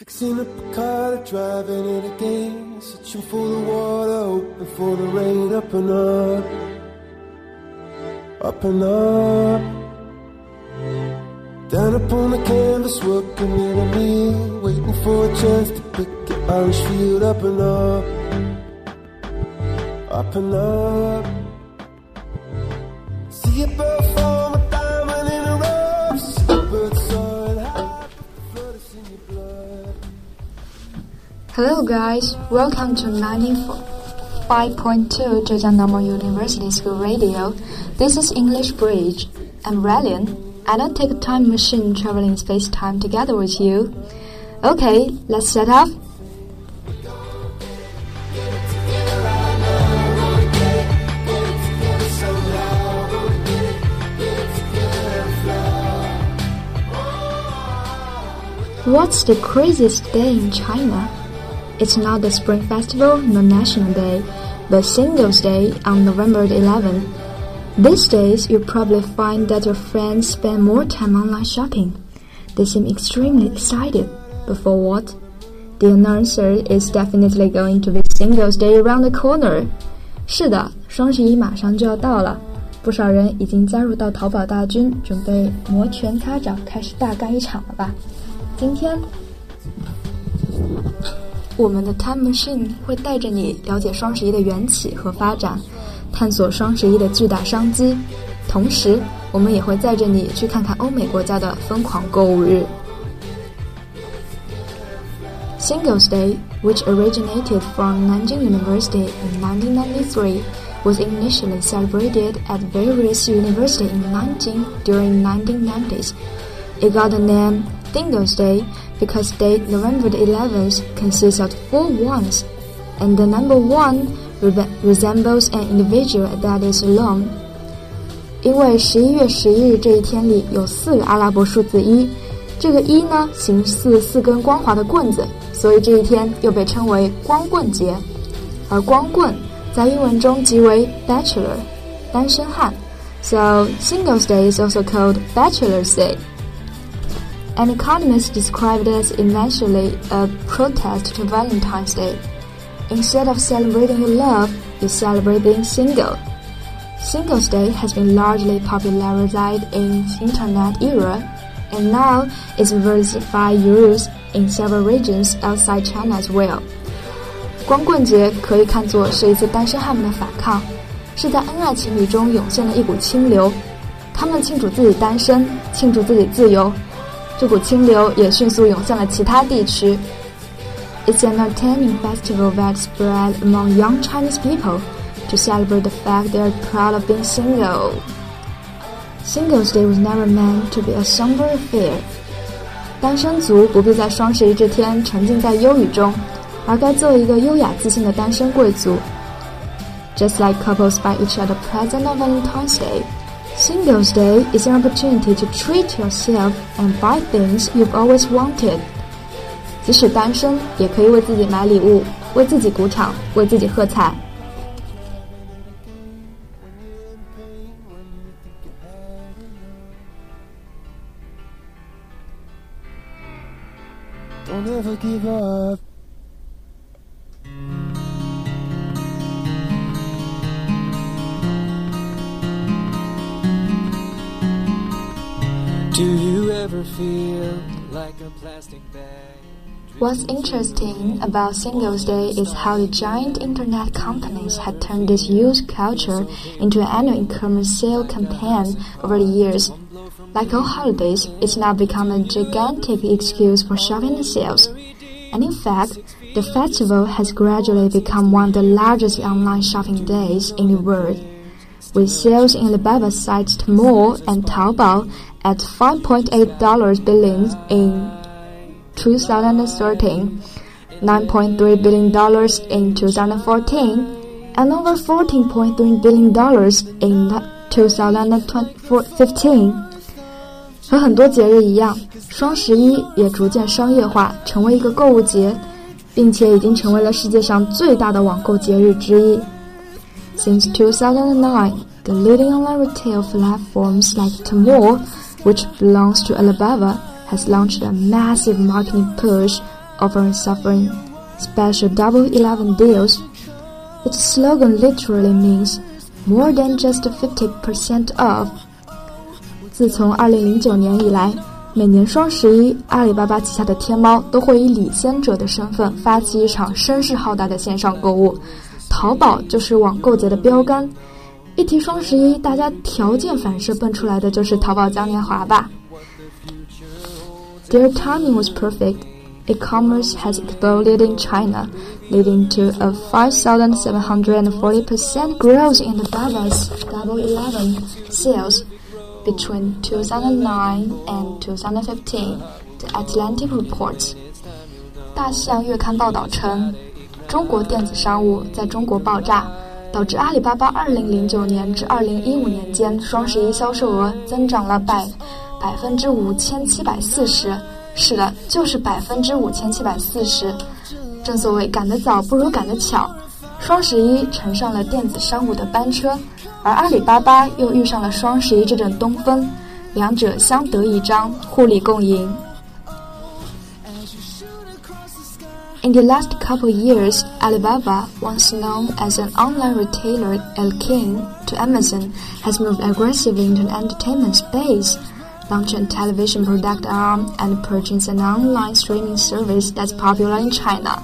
Fixing up a car, driving it again. Searching for the water, hoping for the rain. Up and up, up and up. Down upon the canvas, working in a meal. Waiting for a chance to pick an orange field. Up and up, up and up. Hello guys, welcome to 95.2 Zhejiang Normal University School Radio. This is English Bridge. I'm Ryan, and I'll take a time machine traveling space-time together with you. Okay, let's set off. What's the craziest day in China? It's not the Spring Festival nor National Day, but Singles Day on November the 11th. These days, you'll probably find that your friends spend more time online shopping. They seem extremely excited. But for what? The announcer is definitely going to be Singles Day around the corner. 是的，双十一马上就要到了，不少人已经加入到淘宝大军，准备摩拳擦掌，开始大干一场了吧？今天。 我们的 Time Machine 会带着你了解双十一的缘起和发展，探索双十一的巨大商机。同时，我们也会载着你去看看欧美国家的疯狂购物日。Singles Day, which originated from Nanjing University in 1993, was initially celebrated at various universities in Nanjing during 1990s. it got the name Singles Day because date November the 11th consists of four ones, and the number one re resembles an individual that is alone. 因为十一月十一日这一天里有四个阿拉伯数字一，这个一呢形似四根光滑的棍子，所以这一天又被称为光棍节。而光棍在英文中即为 bachelor，单身汉。So Singles Day is also called Bachelor's Day. An economist described it as eventually a protest to Valentine's Day. Instead of celebrating your love, you celebrate being single. Singles Day has been largely popularized in internet era, and now is diversified use in several regions outside China as well. 光棍节可以看作是一次单身汉们的反抗，是在恩爱情侣中涌现了一股清流，他们庆祝自己单身，庆祝自己自由。 这股清流也迅速涌向了其他地区。It's an entertaining festival that spread among young Chinese people to celebrate the fact they are proud of being single. Singles Day was never meant to be a somber affair. 单身族不必在双十一这天沉浸在忧郁中，而该做一个优雅自信的单身贵族。Just like couples buy each other presents on Valentine's Day. Singles Day is an opportunity to treat yourself and buy things you've always wanted. 即使单身，也可以为自己买礼物，为自己鼓掌，为自己喝彩。 Don't ever give up. Like a plastic bag? What's interesting about Singles Day is how the giant internet companies had turned this youth culture into an annual e-commerce sale campaign over the years. Like all holidays, it's now become a gigantic excuse for shopping and sales. And in fact, the festival has gradually become one of the largest online shopping days in the world With sales in Alibaba sites Tmall and Taobao at $5.8 billion in 2013, $9.3 billion in 2014, and over $14.3 billion in 2015. 和很多节日一样，双十一也逐渐商业化，成为一个购物节，并且已经成为了世界上最大的网购节日之一。 Since 2009, the leading online retail platforms like Tmall, which belongs to Alibaba, has launched a massive marketing push often suffering special Double Eleven deals. Its slogan literally means more than just 50% off. 自从2009年以来，每年双十一，阿里巴巴旗下的天猫都会以领先者的身份发起一场声势浩大的线上购物。 淘宝就是网购节的标杆。一提双十一，大家条件反射蹦出来的就是淘宝嘉年华吧。Their timing was perfect. E-commerce has exploded in China, leading to a 5,740% growth in Alibaba's Double Eleven sales between 2009 and 2015. The Atlantic reports. 大西洋月刊报道称， 中国电子商务在中国爆炸，导致阿里巴巴2009年至2015年间双十一销售额增长了百百分之五千七百四十。是的，就是百分之五千七百四十。正所谓赶得早不如赶得巧，双十一乘上了电子商务的班车，而阿里巴巴又遇上了双十一这阵东风，两者相得益彰，互利共赢。In the last couple years, Alibaba, once known as an online retailer El King to Amazon, has moved aggressively into the entertainment space, launching a television product arm and purchasing an online streaming service that's popular in China.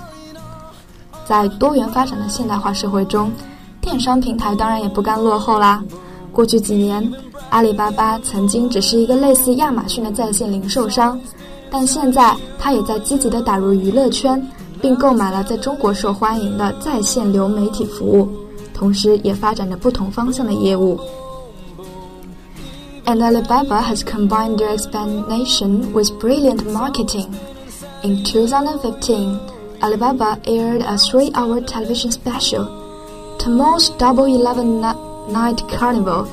在多元发展的现代化社会中，电商平台当然也不甘落后啦。过去几年，阿里巴巴曾经只是一个类似亚马逊的在线零售商， 但现在他也在积极的打入娱乐圈，并购买了在中国受欢迎的在线流媒体服务，同时也发展着不同方向的业务。And Alibaba has combined their expansion with brilliant marketing. In 2015, Alibaba aired a three-hour television special, Tmall's Double Eleven Night Carnival,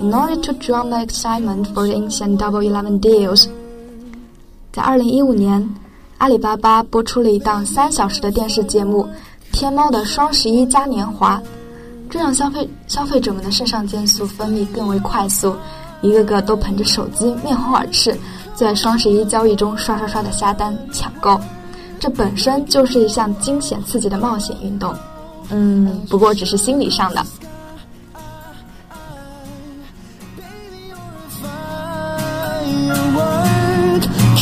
in order to drum the excitement for the ancient Double Eleven deals 在2015年。阿里巴巴播出了一档三小时的电视节目《天猫的双十一嘉年华》，这让消费消费者们的肾上腺素分泌更为快速，一个个都捧着手机，面红耳赤，在双十一交易中刷刷刷的下单抢购。这本身就是一项惊险刺激的冒险运动，嗯，不过只是心理上的。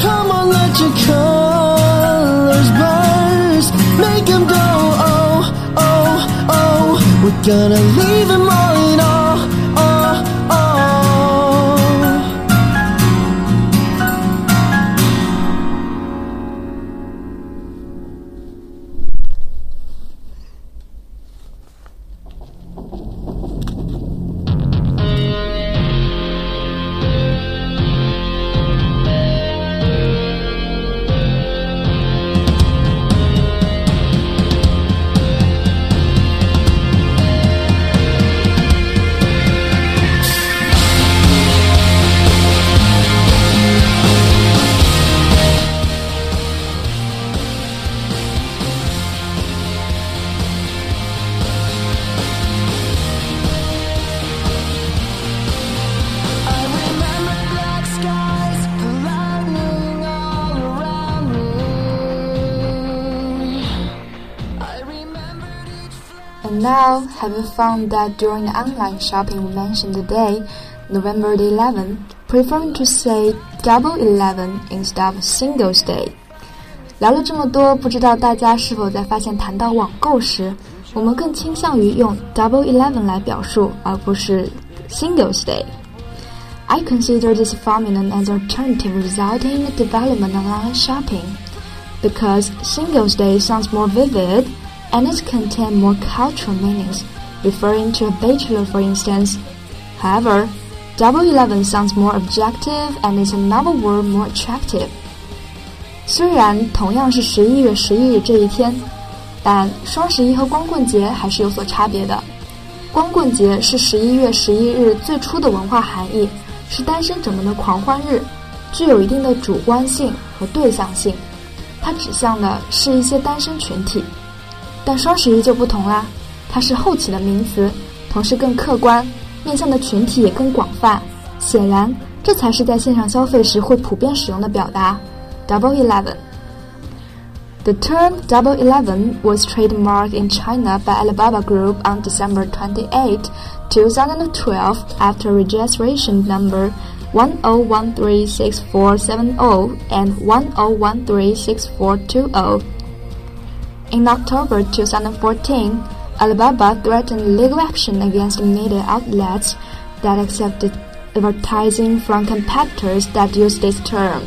Come on, let your colors burst. Make them go, oh, oh, oh. We're gonna leave them all And now, have you found that during the online shopping we mentioned today, November the 11th, preferring to say Double Eleven instead of Singles Day? 聊了这么多，不知道大家是否在发现谈到网购时，我们更倾向于用 Double Eleven 来表述，而不是 Singles Day. I consider this phenomenon as an alternative resulting in the development of online shopping, because Singles Day sounds more vivid and it contain more cultural meanings, referring to a bachelor, for instance. However, Double Eleven sounds more objective and it's another word more attractive. 虽然同样是十一月十一日这一天，但双十一和光棍节还是有所差别的。光棍节是十一月十一日最初的文化含义，是单身者们的狂欢日，具有一定的主观性和对象性，它指向的是一些单身群体。但双十一就不同啦，它是后起的名词，同时更客观，面向的群体也更广泛。显然，这才是在线上消费时会普遍使用的表达。Double Eleven。The term Double Eleven was trademarked in China by Alibaba Group on December 28, 2012 after registration number 10136470 and 10136420. In October 2014, Alibaba threatened legal action against media outlets that accepted advertising from competitors that use this term.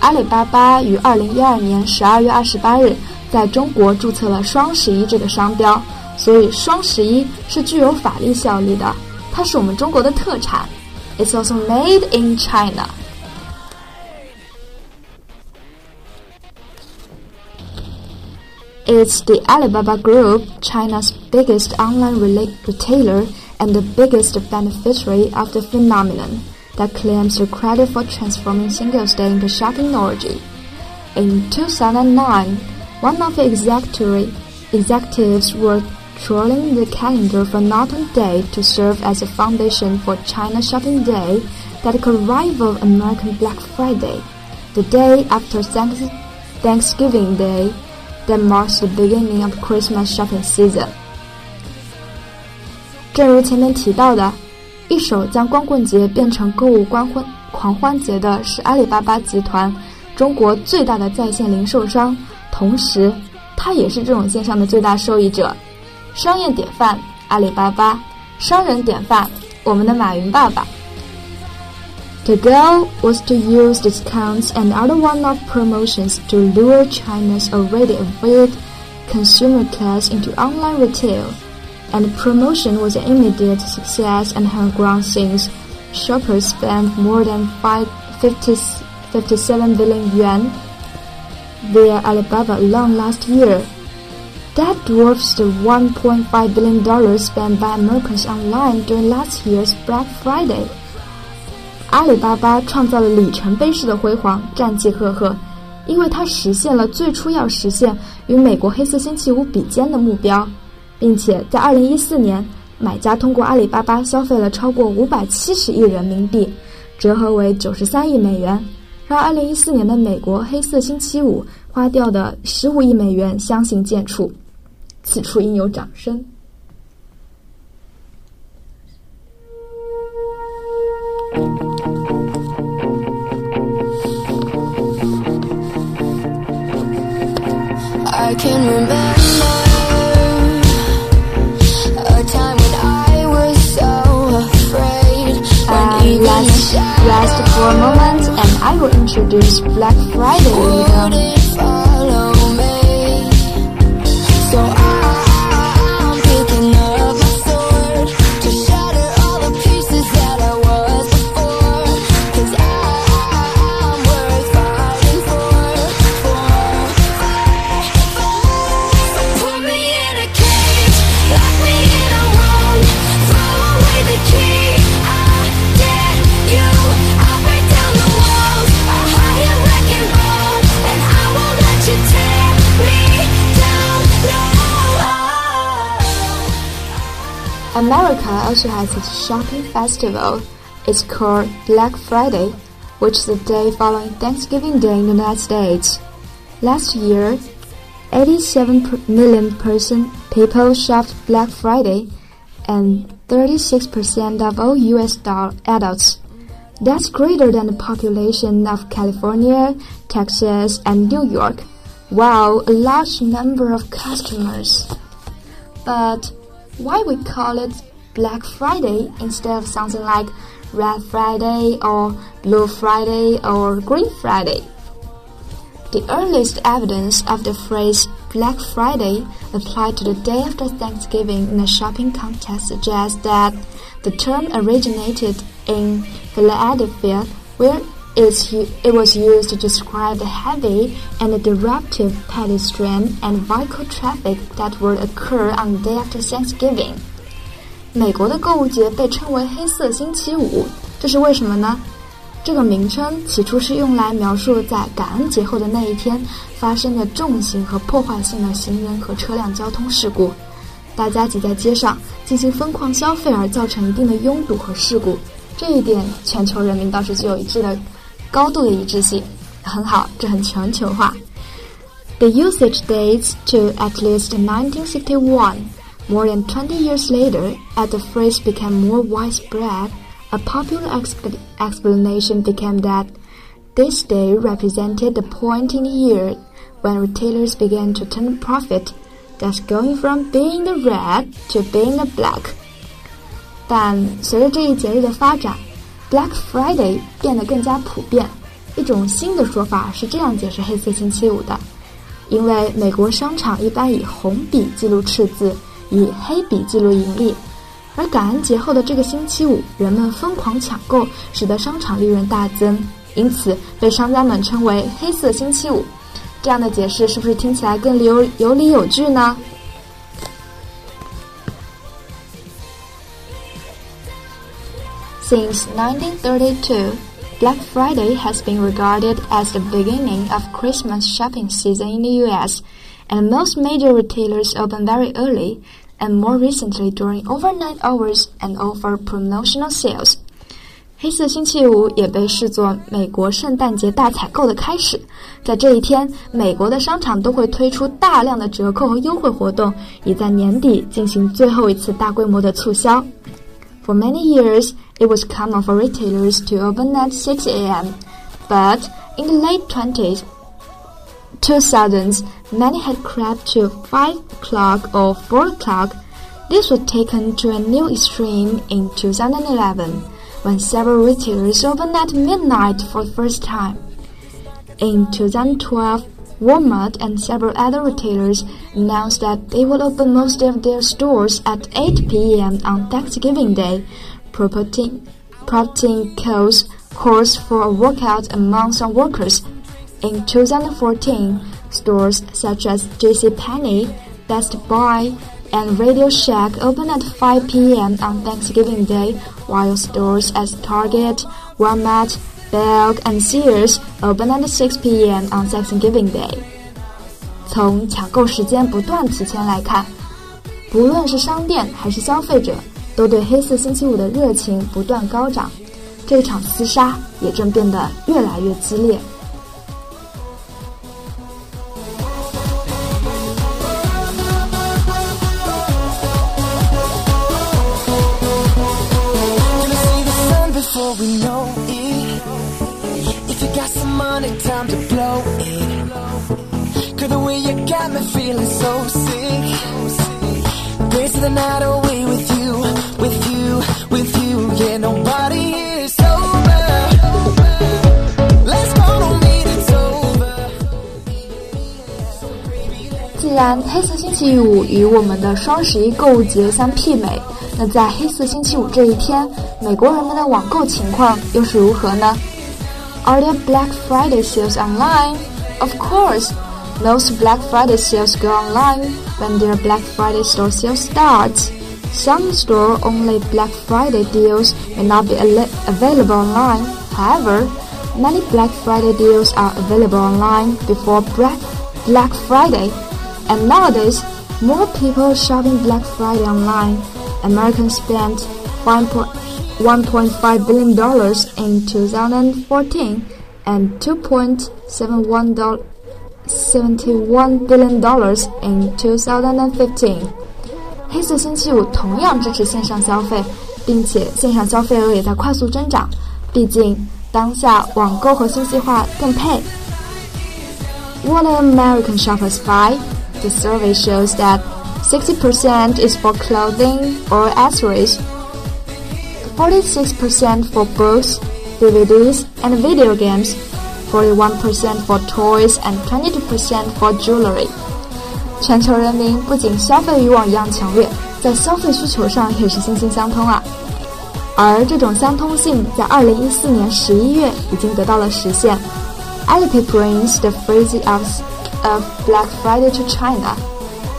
阿里巴巴于二零一二年十二月二十八日在中国注册了“双十一”这个商标，所以“双十一”是具有法律效力的，它是我们中国的特产。It's also made in China. It's the Alibaba Group, China's biggest online retailer and the biggest beneficiary of the phenomenon that claims the credit for transforming Singles Day into shoppingology. In 2009, one of the executives were trolling the calendar for Norton Day to serve as a foundation for China Shopping Day that could rival American Black Friday, the day after Thanksgiving Day that marks the beginning of Christmas shopping season. 正如前面提到的，一手将光棍节变成购物光欢狂欢节的是阿里巴巴集团，中国最大的在线零售商，同时，它也是这种现象的最大受益者。商业典范阿里巴巴，商人典范我们的马云爸爸。The goal was to use discounts and other one-off promotions to lure China's already avid consumer class into online retail and the promotion was an immediate success and had grown since shoppers spent more than 50, 57 billion yuan via Alibaba alone last year. That dwarfs the $1.5 billion spent by Americans online during last year's Black Friday. 阿里巴巴创造了里程碑式的辉煌，战绩赫赫，因为它实现了最初要实现与美国黑色星期五比肩的目标。并且在二零一四年，买家通过阿里巴巴消费了超过五百七十亿人民币，折合为九十三亿美元，让二零一四年的美国黑色星期五花掉的十五亿美元相形见绌。此处应有掌声。Introduce Black Friday also has its shopping festival. It's called Black Friday, which is the day following Thanksgiving Day in the United States. Last year, 87 million person people shopped Black Friday, and 36% of all U.S. adults. That's greater than the population of California, Texas, and New York. Wow, a large number of customers. But why we call it Black Friday instead of something like Red Friday or Blue Friday or Green Friday. The earliest evidence of the phrase Black Friday applied to the day after Thanksgiving in a shopping context suggests that the term originated in Philadelphia, where it was used to describe the heavy and disruptive pedestrian and vehicle traffic that would occur on the day after Thanksgiving. 美国的购物节被称为“黑色星期五”，这是为什么呢？这个名称起初是用来描述在感恩节后的那一天发生的重型和破坏性的行人和车辆交通事故，大家挤在街上进行疯狂消费而造成一定的拥堵和事故。这一点，全球人民倒是具有一致的。高度的一致性很好，这很全球化。The usage dates to at least 1961. More than 20 years later, as the phrase became more widespread, a popular exp explanation became that this day represented the point in the year when retailers began to turn a profit, thus going from being the red to being the black. 但随着这一节日的发展，Black Friday 变得更加普遍。一种新的说法是这样解释黑色星期五的。因为美国商场一般以红笔记录赤字， 以黑笔记录盈利，而感恩节后的这个星期五，人们疯狂抢购，使得商场利润大增，因此被商家们称为“黑色星期五”。这样的解释是不是听起来更有有理有据呢？Since 1932. Black Friday has been regarded as the beginning of Christmas shopping season in the US, and most major retailers open very early, and more recently during overnight hours and over promotional sales. 黑色星期五也被视作美国圣诞节大采购的开始。在这一天，美国的商场都会推出大量的折扣和优惠活动，以在年底进行最后一次大规模的促销。For many years, it was common for retailers to open at 6 a.m., but in the late 20s, 2000s, many had crept to 5 o'clock or 4 o'clock. This was taken to a new extreme in 2011, when several retailers opened at midnight for the first time. In 2012, Walmart and several other retailers announced that they will open most of their stores at 8 p.m. on Thanksgiving Day, promoting, prompting calls, calls for a workout among some workers. In 2014, stores such as JCPenney, Best Buy, and Radio Shack opened at 5 p.m. on Thanksgiving Day, while stores as Target, Walmart, Belk and Sears open at 6 p.m. on Thanksgiving Day。从抢购时间不断提前来看，不论是商店还是消费者，都对黑色星期五的热情不断高涨。这场厮杀也正变得越来越激烈。 Money, time to blow it. Girl, the way you got me feeling so sick. Dance the night away with you, with you, with you. Yeah, nobody is sober. Let's go, don't mean it's over. 既然黑色星期五与我们的双十一购物节相媲美，那在黑色星期五这一天，美国人们的网购情况又是如何呢？Are there Black Friday sales online? Of course. Most Black Friday sales go online when their Black Friday store sales starts. Some store-only Black Friday deals may not be available online. However, many Black Friday deals are available online before Black Friday. And nowadays, more people shopping Black Friday online. Americans spent 5. $1.5 billion in 2014 and $2.71 billion in 2015. 黑色星期五同样支持线上消费，并且线上消费额也在快速增长。毕竟当下网购和信息化更配。What do American shoppers buy? The survey shows that 60% is for clothing or accessories. 46% for books, DVDs, and video games, 41% for toys, and 22% for jewelry. 全球人民不仅消费欲望一样强烈，在消费需求上也是心心相通啊。而这种相通性在2014年11月已经得到了实现。Alipay brings the phrase of of Black Friday to China。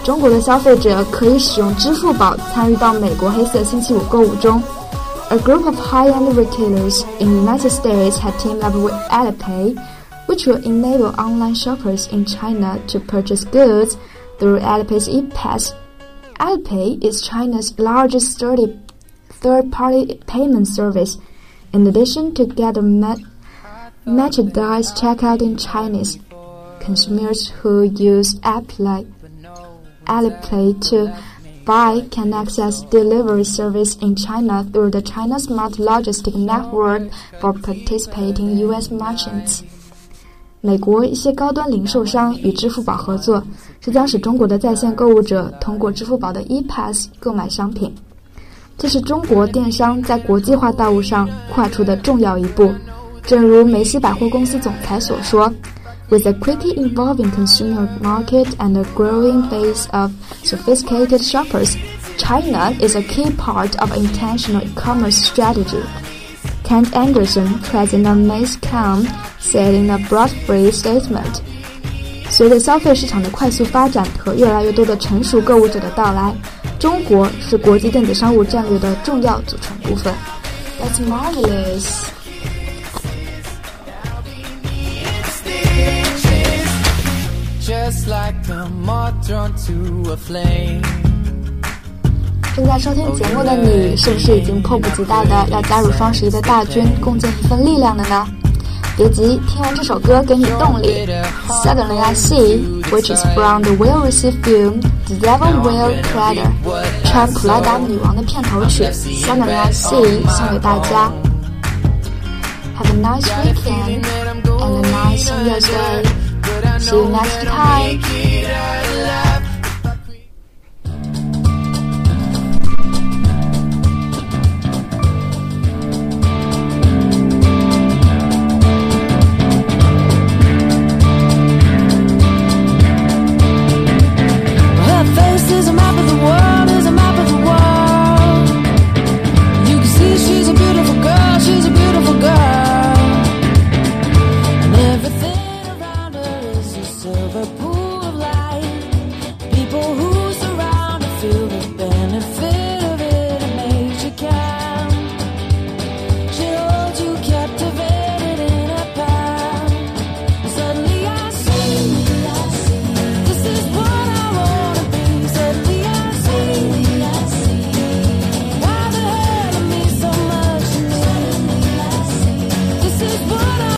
中国的消费者可以使用支付宝参与到美国黑色星期五购物中。 A group of high-end retailers in the United States had teamed up with Alipay, which will enable online shoppers in China to purchase goods through Alipay's ePass. Alipay is China's largest third-party payment service, in addition to gather merchandise checkout in Chinese. consumers who use app like Alipay to buy can access delivery service in China through the China Smart Logistic Network for participating U.S. merchants. 美国一些高端零售商与支付宝合作，这将使中国的在线购物者通过支付宝的 ePass 购买商品。这是中国电商在国际化道路上跨出的重要一步。正如梅西百货公司总裁所说 With a quickly evolving consumer market and a growing base of sophisticated shoppers, China is a key part of intentional e-commerce strategy. Kent Anderson, president of Macys.com, said in a broad-free statement. 随着消费市场的快速发展和越来越多的成熟购物者的到来，中国是国际电子商务战略的重要组成部分。That's marvelous. Just like a moth drawn to a flame. 正在收听节目的你，是不是已经迫不及待的要加入双十一的大军，共建一份力量了呢？别急，听完这首歌给你动力。Suddenly I See, which is from the well-received film The Devil Will Prada，穿普拉达女王的片头曲 Suddenly I See 送给大家。Have a nice weekend and a nice New Year's Day. See you next time.